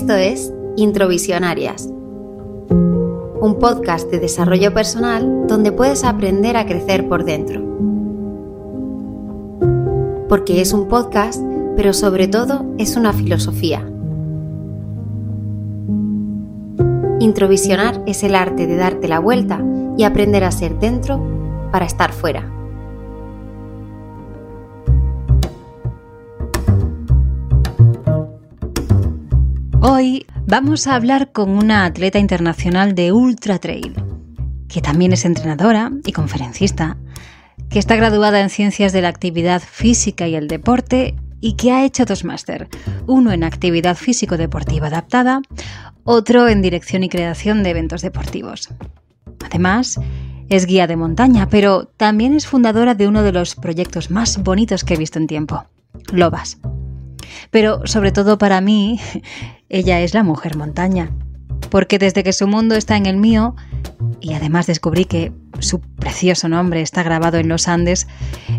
Esto es Introvisionarias, un podcast de desarrollo personal donde puedes aprender a crecer por dentro. Porque es un podcast, pero sobre todo es una filosofía. Introvisionar es el arte de darte la vuelta y aprender a ser dentro para estar fuera. Vamos a hablar con una atleta internacional de ultra trail, que también es entrenadora y conferencista, que está graduada en Ciencias de la Actividad Física y el Deporte y que ha hecho dos máster, uno en Actividad Físico-Deportiva Adaptada, otro en Dirección y Creación de Eventos Deportivos. Además, es guía de montaña, pero también es fundadora de uno de los proyectos más bonitos que he visto en tiempo, Lobas. Pero sobre todo para mí, ella es la mujer montaña, porque desde que su mundo está en el mío, y además descubrí que su precioso nombre está grabado en los Andes,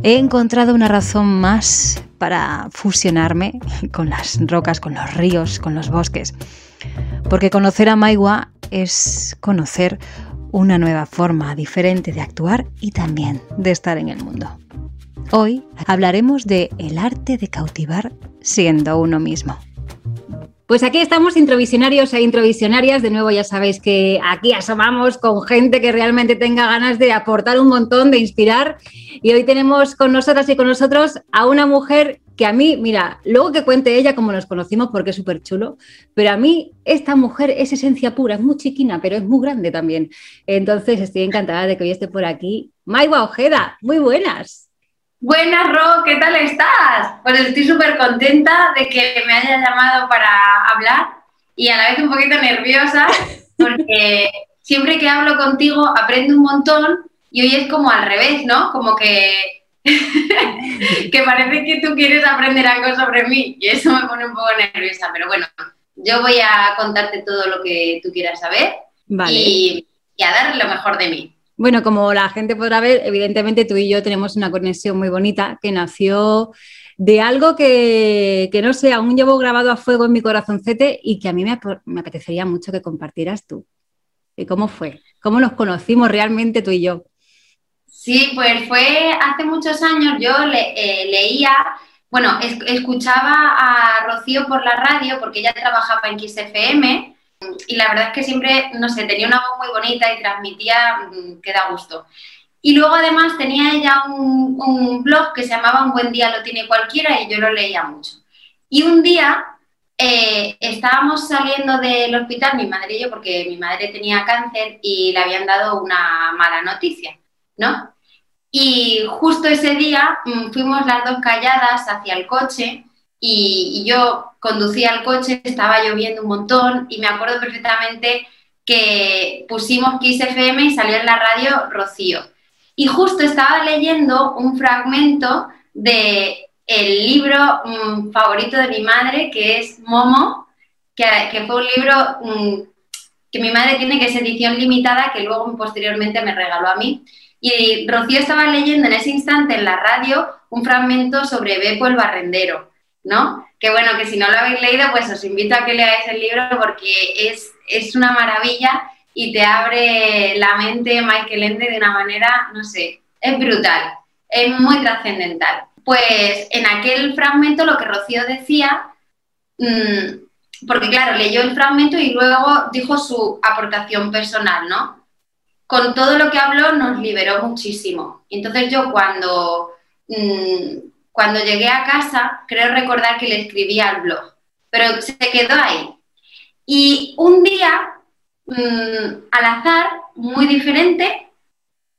he encontrado una razón más para fusionarme con las rocas, con los ríos, con los bosques. Porque conocer a Maigua es conocer una nueva forma diferente de actuar y también de estar en el mundo. Hoy hablaremos de el arte de cautivar siendo uno mismo. Pues aquí estamos introvisionarios e introvisionarias. De nuevo ya sabéis que aquí asomamos con gente que realmente tenga ganas de aportar un montón, de inspirar. Y hoy tenemos con nosotras y con nosotros a una mujer que a mí, mira, luego que cuente ella cómo nos conocimos porque es súper chulo, pero a mí esta mujer es esencia pura, es muy chiquina, pero es muy grande también. Entonces estoy encantada de que hoy esté por aquí. Maiwa Ojeda, muy buenas. Buenas, Ro, ¿qué tal estás? Pues estoy súper contenta de que me hayas llamado para hablar y a la vez un poquito nerviosa porque siempre que hablo contigo aprendo un montón y hoy es como al revés, ¿no? Como que, que parece que tú quieres aprender algo sobre mí y eso me pone un poco nerviosa, pero bueno, yo voy a contarte todo lo que tú quieras saber y, y a dar lo mejor de mí. Bueno, como la gente podrá ver, evidentemente tú y yo tenemos una conexión muy bonita que nació de algo que, no sé, aún llevo grabado a fuego en mi corazoncete y que a mí me, apetecería mucho que compartieras tú. ¿Y cómo fue? ¿Cómo nos conocimos realmente tú y yo? Sí, pues fue hace muchos años, yo eh, leía, bueno, escuchaba a Rocío por la radio porque ella trabajaba en XFM y la verdad es que siempre, no sé, tenía una voz muy bonita y transmitía mm, que da gusto. Y luego además tenía ella un, blog que se llamaba Un buen día lo tiene cualquiera y yo lo leía mucho. Y un día eh, estábamos saliendo del hospital, mi madre y yo, porque mi madre tenía cáncer y le habían dado una mala noticia, ¿no? Y justo ese día mm, fuimos las dos calladas hacia el coche y, yo conducía el coche, estaba lloviendo un montón y me acuerdo perfectamente que pusimos Kiss FM y salió en la radio Rocío. Y justo estaba leyendo un fragmento de el libro mm, favorito de mi madre, que es Momo, que, fue un libro mm, que mi madre tiene, que es edición limitada, que luego posteriormente me regaló a mí. Y Rocío estaba leyendo en ese instante en la radio un fragmento sobre Bepo el barrendero. ¿No? Que bueno, que si no lo habéis leído, pues os invito a que leáis el libro porque es, es una maravilla y te abre la mente Michael Ende de una manera, no sé, es brutal, es muy trascendental. Pues en aquel fragmento lo que Rocío decía, mm, porque claro, leyó el fragmento y luego dijo su aportación personal, ¿no? Con todo lo que habló nos liberó muchísimo. Entonces yo cuando mm, cuando llegué a casa, creo recordar que le escribí al blog, pero se quedó ahí. Y un día, mm, al azar, muy diferente,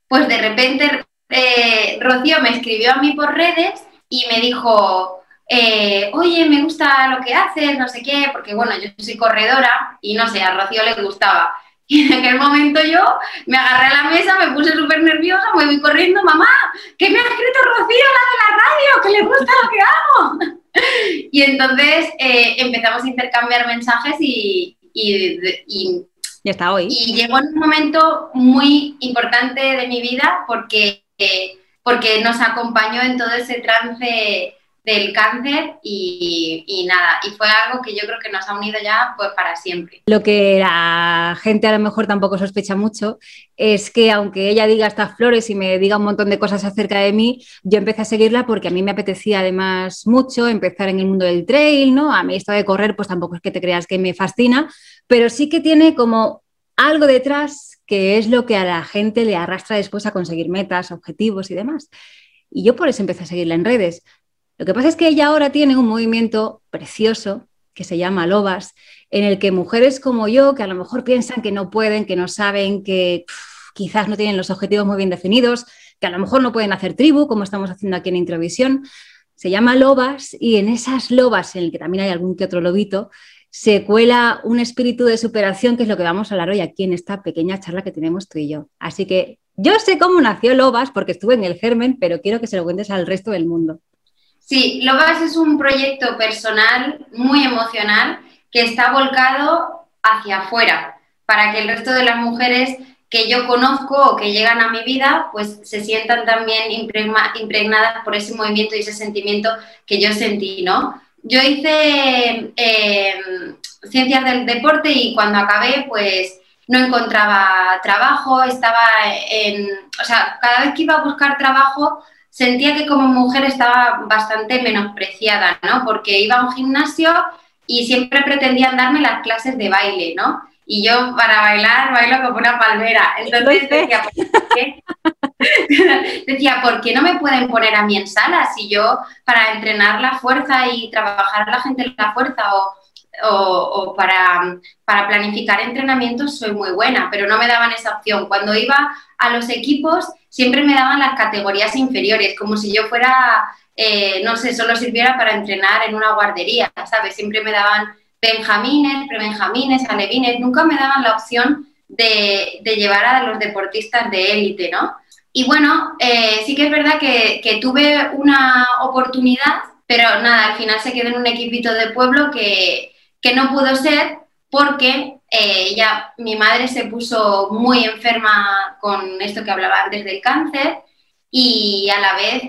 pues de repente eh, Rocío me escribió a mí por redes y me dijo, eh, oye, me gusta lo que haces, no sé qué, porque bueno, yo soy corredora y no sé, a Rocío le gustaba. Y en aquel momento yo me agarré a la mesa, me puse súper nerviosa, me voy corriendo, mamá, ¿qué me ha escrito Rocío, la de la radio? que le gusta lo que hago? Y entonces eh, empezamos a intercambiar mensajes y, y, está hoy. Y llegó en un momento muy importante de mi vida porque, porque nos acompañó en todo ese trance del cáncer y, nada, y fue algo que yo creo que nos ha unido ya pues para siempre. Lo que la gente a lo mejor tampoco sospecha mucho es que aunque ella diga estas flores y me diga un montón de cosas acerca de mí, yo empecé a seguirla porque a mí me apetecía además mucho empezar en el mundo del trail, ¿no? A mí esto de correr pues tampoco es que te creas que me fascina, pero sí que tiene como algo detrás que es lo que a la gente le arrastra después a conseguir metas, objetivos y demás. Y yo por eso empecé a seguirla en redes. Lo que pasa es que ella ahora tiene un movimiento precioso que se llama Lobas, en el que mujeres como yo, que a lo mejor piensan que no pueden, que no saben, que quizás no tienen los objetivos muy bien definidos, que a lo mejor no pueden hacer tribu, como estamos haciendo aquí en Introvisión, se llama Lobas y en esas lobas, en el que también hay algún que otro lobito, se cuela un espíritu de superación, que es lo que vamos a hablar hoy aquí en esta pequeña charla que tenemos tú y yo. Así que yo sé cómo nació Lobas porque estuve en el germen, pero quiero que se lo cuentes al resto del mundo. Sí, Lobas es un proyecto personal muy emocional que está volcado hacia afuera, para que el resto de las mujeres que yo conozco o que llegan a mi vida, pues se sientan también impregnadas por ese movimiento y ese sentimiento que yo sentí, ¿no? Yo hice eh, ciencias del deporte y cuando acabé, pues no encontraba trabajo, estaba en, o sea, cada vez que iba a buscar trabajo sentía que como mujer estaba bastante menospreciada, ¿no? Porque iba a un gimnasio y siempre pretendían darme las clases de baile, ¿no? Y yo para bailar bailo como una palmera. Entonces decía, ¿por qué? decía, ¿por qué no me pueden poner a mí en sala si yo para entrenar la fuerza y trabajar a la gente en la fuerza o o, para, para, planificar entrenamientos soy muy buena, pero no me daban esa opción. Cuando iba a los equipos siempre me daban las categorías inferiores, como si yo fuera, eh, no sé, solo sirviera para entrenar en una guardería, ¿sabes? Siempre me daban benjamines, prebenjamines, alevines, nunca me daban la opción de, llevar a los deportistas de élite, ¿no? Y bueno, eh, sí que es verdad que, que tuve una oportunidad, pero nada, al final se quedó en un equipito de pueblo que, que no pudo ser porque eh, mi madre se puso muy enferma con esto que hablaba antes del cáncer y a la vez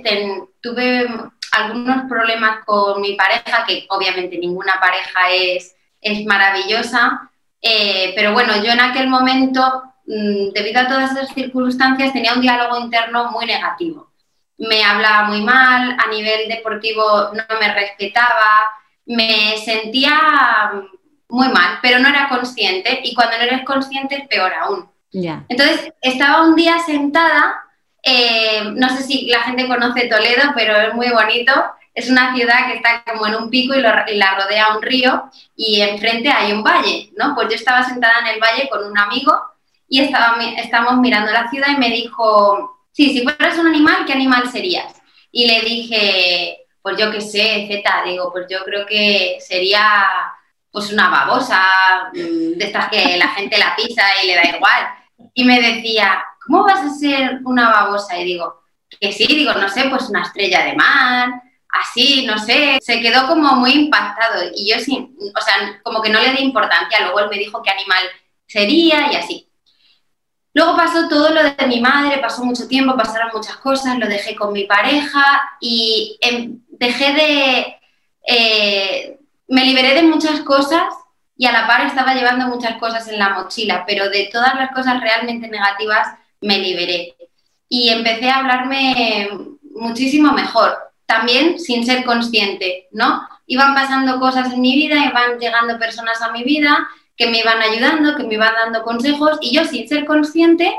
tuve algunos problemas con mi pareja, que obviamente ninguna pareja es, es maravillosa, eh, pero bueno, yo en aquel momento, mm, debido a todas esas circunstancias, tenía un diálogo interno muy negativo. Me hablaba muy mal, a nivel deportivo no me respetaba, me sentía muy mal, pero no era consciente y cuando no eres consciente es peor aún. Entonces estaba un día sentada, eh, no sé si la gente conoce Toledo, pero es muy bonito. Es una ciudad que está como en un pico y, la rodea un río y enfrente hay un valle, ¿no? Pues yo estaba sentada en el valle con un amigo y estaba, estábamos mirando la ciudad y me dijo, sí, si fueras un animal, ¿qué animal serías? Y le dije, pues yo qué sé, Z, digo, pues yo creo que sería pues una babosa, mm, de estas que la gente la pisa y le da igual. Y me decía, ¿cómo vas a ser una babosa? Y digo, que sí, digo, no sé, pues una estrella de mar, así, no sé. Se quedó como muy impactado y yo sí, o sea, como que no le di importancia. Luego él me dijo qué animal sería y así. Luego pasó todo lo de mi madre, pasó mucho tiempo, pasaron muchas cosas, lo dejé con mi pareja y em, dejé de... Eh, me liberé de muchas cosas y a la par estaba llevando muchas cosas en la mochila, pero de todas las cosas realmente negativas me liberé. Y empecé a hablarme muchísimo mejor, también sin ser consciente, ¿no? Iban pasando cosas en mi vida, iban llegando personas a mi vida que me iban ayudando, que me iban dando consejos y yo sin ser consciente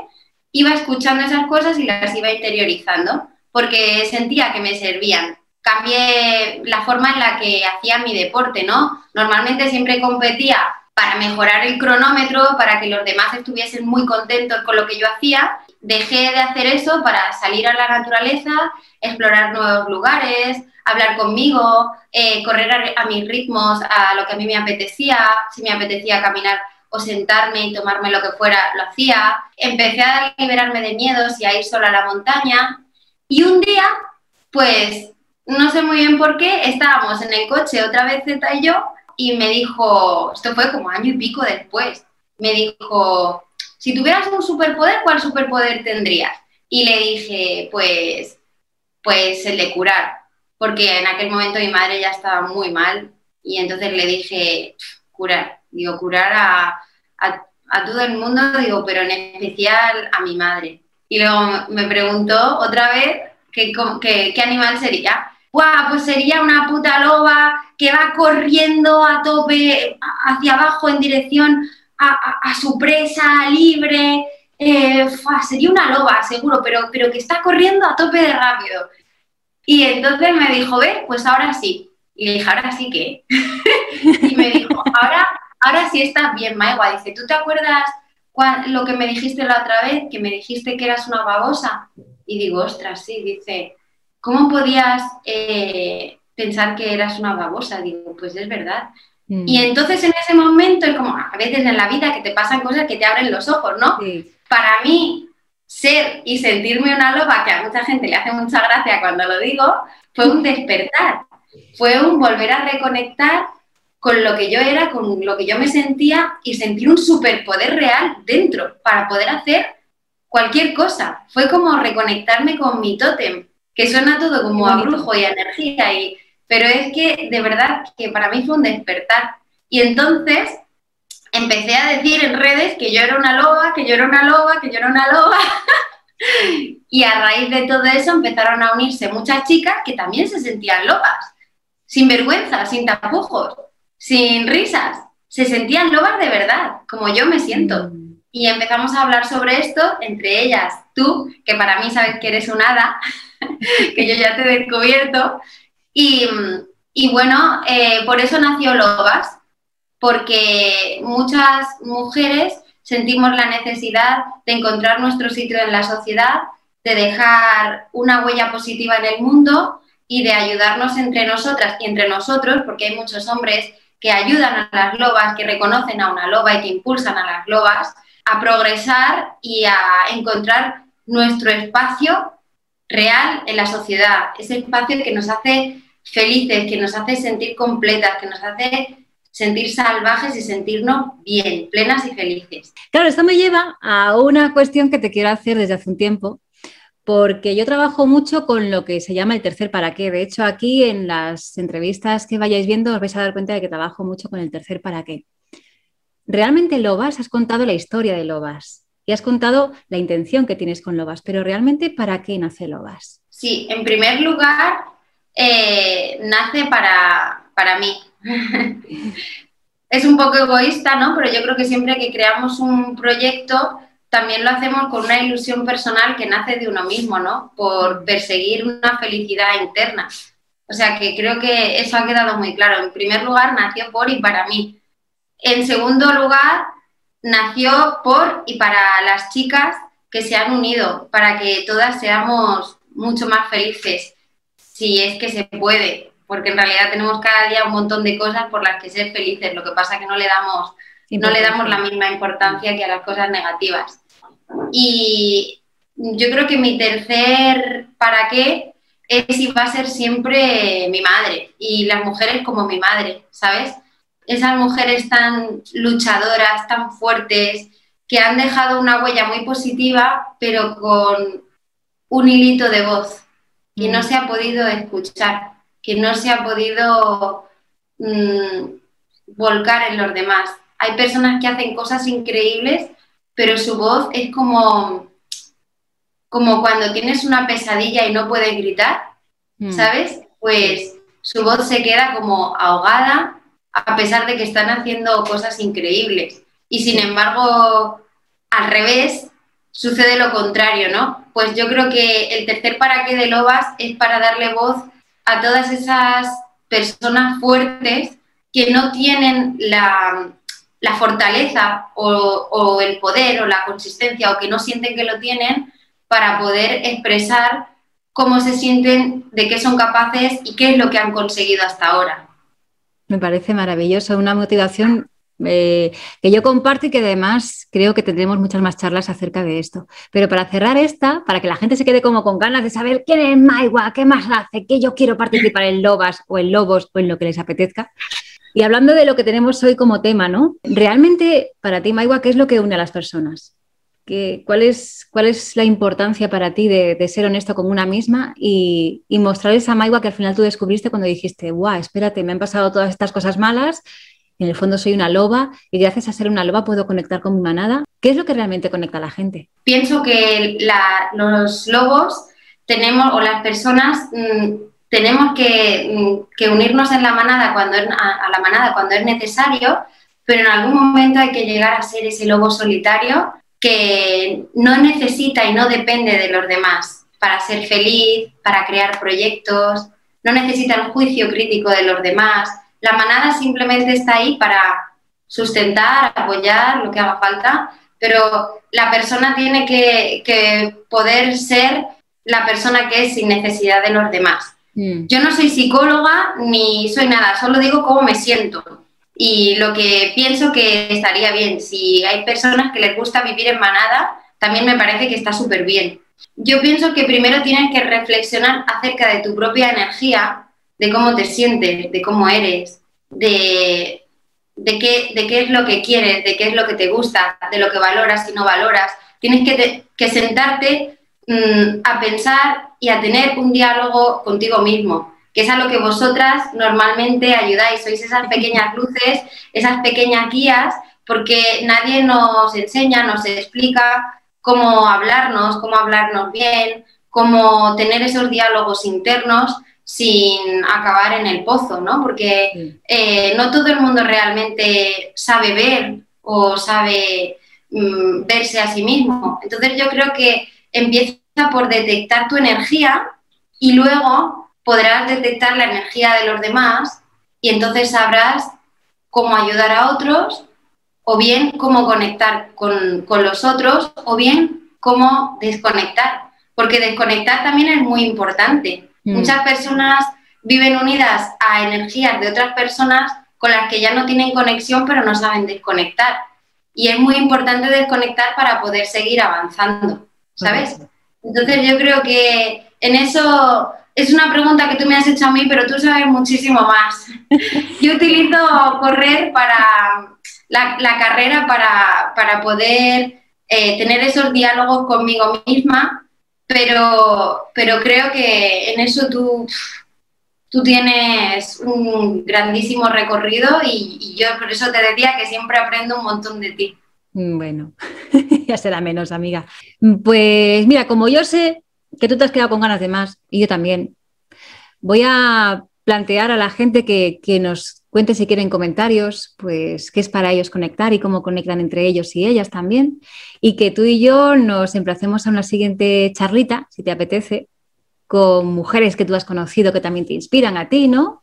iba escuchando esas cosas y las iba interiorizando porque sentía que me servían. Cambié la forma en la que hacía mi deporte, ¿no? Normalmente siempre competía para mejorar el cronómetro, para que los demás estuviesen muy contentos con lo que yo hacía. Dejé de hacer eso para salir a la naturaleza, explorar nuevos lugares, hablar conmigo, eh, correr a, mis ritmos, a lo que a mí me apetecía, si me apetecía caminar o sentarme y tomarme lo que fuera, lo hacía. Empecé a liberarme de miedos y a ir sola a la montaña. Y un día, pues, no sé muy bien por qué, estábamos en el coche otra vez Z y yo, y me dijo, esto fue como año y pico después, me dijo, si tuvieras un superpoder, ¿cuál superpoder tendrías? Y le dije, pues, pues el de curar. porque en aquel momento mi madre ya estaba muy mal y entonces le dije, curar, digo, curar a, todo el mundo, digo, pero en especial a mi madre. Y luego me preguntó otra vez qué, qué animal sería. ¡Guau! Pues sería una puta loba que va corriendo a tope hacia abajo en dirección a, su presa libre. Eh, sería una loba, seguro, pero, pero que está corriendo a tope de rápido. Y entonces me dijo, ve, pues ahora sí. Y le dije, ¿ahora sí qué? y me dijo, ahora, ahora sí estás bien, Maigua. Dice, ¿tú te acuerdas lo que me dijiste la otra vez? Que me dijiste que eras una babosa. Y digo, ostras, sí. Dice, ¿cómo podías eh, pensar que eras una babosa? Digo, pues es verdad. Mm. Y entonces en ese momento, es como a veces en la vida que te pasan cosas que te abren los ojos, ¿no? Para mí, ser y sentirme una loba, que a mucha gente le hace mucha gracia cuando lo digo, fue un despertar, fue un volver a reconectar con lo que yo era, con lo que yo me sentía y sentir un superpoder real dentro para poder hacer cualquier cosa. Fue como reconectarme con mi tótem, que suena todo como a brujo y a energía, y, pero es que de verdad que para mí fue un despertar. Y entonces empecé a decir en redes que yo era una loba, que yo era una loba, que yo era una loba. y a raíz de todo eso empezaron a unirse muchas chicas que también se sentían lobas, sin vergüenza, sin tapujos, sin risas. Se sentían lobas de verdad, como yo me siento. Mm. Y empezamos a hablar sobre esto, entre ellas tú, que para mí sabes que eres un hada, que yo ya te he descubierto. Y, y bueno, eh, por eso nació Lobas, porque muchas mujeres sentimos la necesidad de encontrar nuestro sitio en la sociedad, de dejar una huella positiva en el mundo y de ayudarnos entre nosotras y entre nosotros, porque hay muchos hombres que ayudan a las lobas, que reconocen a una loba y que impulsan a las lobas a progresar y a encontrar nuestro espacio real en la sociedad, ese espacio que nos hace felices, que nos hace sentir completas, que nos hace sentir salvajes y sentirnos bien, plenas y felices. Claro, esto me lleva a una cuestión que te quiero hacer desde hace un tiempo, porque yo trabajo mucho con lo que se llama el tercer para qué. De hecho, aquí en las entrevistas que vayáis viendo os vais a dar cuenta de que trabajo mucho con el tercer para qué. Realmente Lobas, has contado la historia de Lobas y has contado la intención que tienes con Lobas, pero realmente ¿para qué nace Lobas? Sí, en primer lugar, eh, nace para, para mí, es un poco egoísta, ¿no? Pero yo creo que siempre que creamos un proyecto, también lo hacemos con una ilusión personal que nace de uno mismo, ¿no? Por perseguir una felicidad interna. O sea que creo que eso ha quedado muy claro. En primer lugar, nació por y para mí. En segundo lugar, nació por y para las chicas que se han unido, para que todas seamos mucho más felices, si es que se puede porque en realidad tenemos cada día un montón de cosas por las que ser felices, lo que pasa es que no le damos, no le damos la misma importancia que a las cosas negativas. Y yo creo que mi tercer para qué es y va a ser siempre mi madre y las mujeres como mi madre, ¿sabes? Esas mujeres tan luchadoras, tan fuertes, que han dejado una huella muy positiva, pero con un hilito de voz y no mm. se ha podido escuchar que no se ha podido mm, volcar en los demás. Hay personas que hacen cosas increíbles, pero su voz es como, como cuando tienes una pesadilla y no puedes gritar, mm. ¿sabes? Pues su voz se queda como ahogada a pesar de que están haciendo cosas increíbles. Y sin embargo, al revés, sucede lo contrario, ¿no? Pues yo creo que el tercer para qué de Lobas es para darle voz a todas esas personas fuertes que no tienen la, fortaleza o, el poder o la consistencia o que no sienten que lo tienen para poder expresar cómo se sienten, de qué son capaces y qué es lo que han conseguido hasta ahora. Me parece maravilloso, una motivación eh, que yo comparto y que además creo que tendremos muchas más charlas acerca de esto. Pero para cerrar esta, para que la gente se quede como con ganas de saber quién es Maigua, qué más hace, que yo quiero participar en Lobas o en Lobos o en lo que les apetezca. Y hablando de lo que tenemos hoy como tema, ¿no? Realmente, para ti, Maigua, ¿qué es lo que une a las personas? Cuál, es, ¿Cuál es la importancia para ti de, ser honesto con una misma y, mostrar esa maigua que al final tú descubriste cuando dijiste, guau, espérate, me han pasado todas estas cosas malas, en el fondo soy una loba y gracias a ser una loba puedo conectar con mi manada? ¿Qué es lo que realmente conecta a la gente? Pienso que los lobos tenemos, o las personas, mm, tenemos mm, que, unirnos en la manada cuando a la manada cuando es necesario, pero en algún momento hay que llegar a ser ese lobo solitario que no necesita y no depende de los demás para ser feliz, para crear proyectos, no necesita el juicio crítico de los demás. La manada simplemente está ahí para sustentar, apoyar lo que haga falta, pero la persona tiene que, que poder ser la persona que es sin necesidad de los demás. Mm. Yo no soy psicóloga ni soy nada, solo digo cómo me siento y lo que pienso que estaría bien. Si hay personas que les gusta vivir en manada, también me parece que está súper bien. Yo pienso que primero tienes que reflexionar acerca de tu propia energía, de cómo te sientes, de cómo eres, de, de, qué, de qué es lo que quieres, de qué es lo que te gusta, de lo que valoras y no valoras. Tienes que, que sentarte mm, a pensar y a tener un diálogo contigo mismo que es a lo que vosotras normalmente ayudáis, sois esas pequeñas luces, esas pequeñas guías, porque nadie nos enseña, nos explica cómo hablarnos, cómo hablarnos bien, cómo tener esos diálogos internos sin acabar en el pozo, ¿no? Porque eh, no todo el mundo realmente sabe ver o sabe mm, verse a sí mismo. Entonces yo creo que empieza por detectar tu energía y luego podrás detectar la energía de los demás y entonces sabrás cómo ayudar a otros o bien cómo conectar con, los otros o bien cómo desconectar, porque desconectar también es muy importante. Mm. Muchas personas viven unidas a energías de otras personas con las que ya no tienen conexión pero no saben desconectar. Y es muy importante desconectar para poder seguir avanzando, ¿sabes? Entonces yo creo que en eso es una pregunta que tú me has hecho a mí, pero tú sabes muchísimo más. Yo utilizo correr para la, carrera para, poder eh, tener esos diálogos conmigo misma, pero, pero creo que en eso tú, tú tienes un grandísimo recorrido y, y yo por eso te decía que siempre aprendo un montón de ti. Bueno, ya será menos, amiga. Pues mira, como yo sé que tú te has quedado con ganas de más y yo también. Voy a plantear a la gente que, nos cuente si quieren comentarios, pues qué es para ellos conectar y cómo conectan entre ellos y ellas también. Y que tú y yo nos emplacemos a una siguiente charlita, si te apetece, con mujeres que tú has conocido que también te inspiran a ti, ¿no?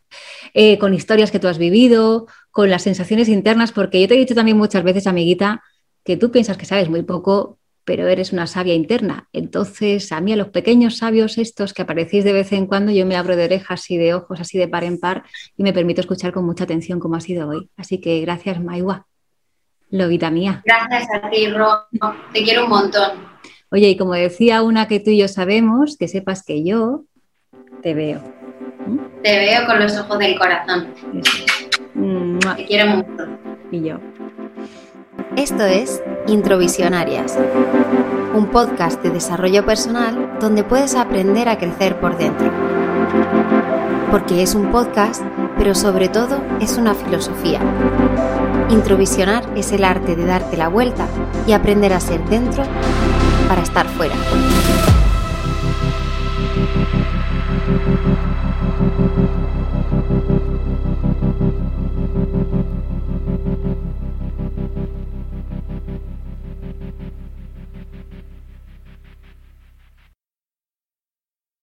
Eh, con historias que tú has vivido, con las sensaciones internas, porque yo te he dicho también muchas veces, amiguita, que tú piensas que sabes muy poco, pero eres una sabia interna. Entonces, a mí a los pequeños sabios estos que aparecéis de vez en cuando, yo me abro de orejas y de ojos así de par en par y me permito escuchar con mucha atención como ha sido hoy. Así que gracias, Maiwa. Lobita mía. Gracias a ti, Ro. Te quiero un montón. Oye, y como decía una que tú y yo sabemos, que sepas que yo te veo. Te veo con los ojos del corazón. Te quiero mucho. Y yo. Esto es Introvisionarias, un podcast de desarrollo personal donde puedes aprender a crecer por dentro. Porque es un podcast, pero sobre todo es una filosofía. Introvisionar es el arte de darte la vuelta y aprender a ser dentro para estar fuera.